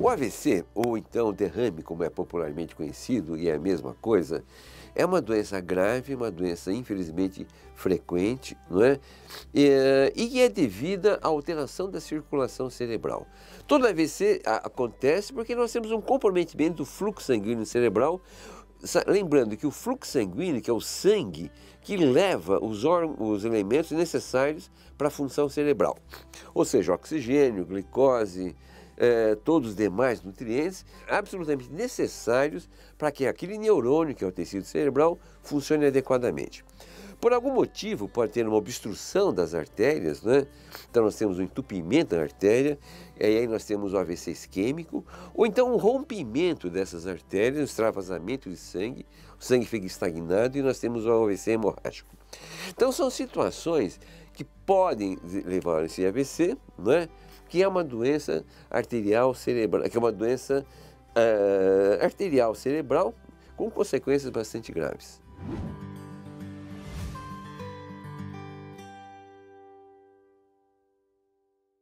O AVC, ou então derrame, como é popularmente conhecido, e é a mesma coisa, é uma doença grave, uma doença infelizmente frequente, não é? E, e é devida à alteração da circulação cerebral. Todo AVC acontece porque nós temos um comprometimento do fluxo sanguíneo cerebral, lembrando que o fluxo sanguíneo, que é o sangue que leva os, os elementos necessários para a função cerebral, ou seja, oxigênio, glicose, eh, todos os demais nutrientes absolutamente necessários para que aquele neurônio, que é o tecido cerebral, funcione adequadamente. Por algum motivo, pode ter uma obstrução das artérias, né? então nós temos um entupimento da artéria, e aí nós temos o AVC isquêmico, ou então um rompimento dessas artérias, um extravasamento de sangue, o sangue fica estagnado e nós temos o AVC hemorrágico. Então são situações que podem levar a esse AVC, não é? que é uma doença arterial cerebral, que é uma doença uh, arterial cerebral com consequências bastante graves.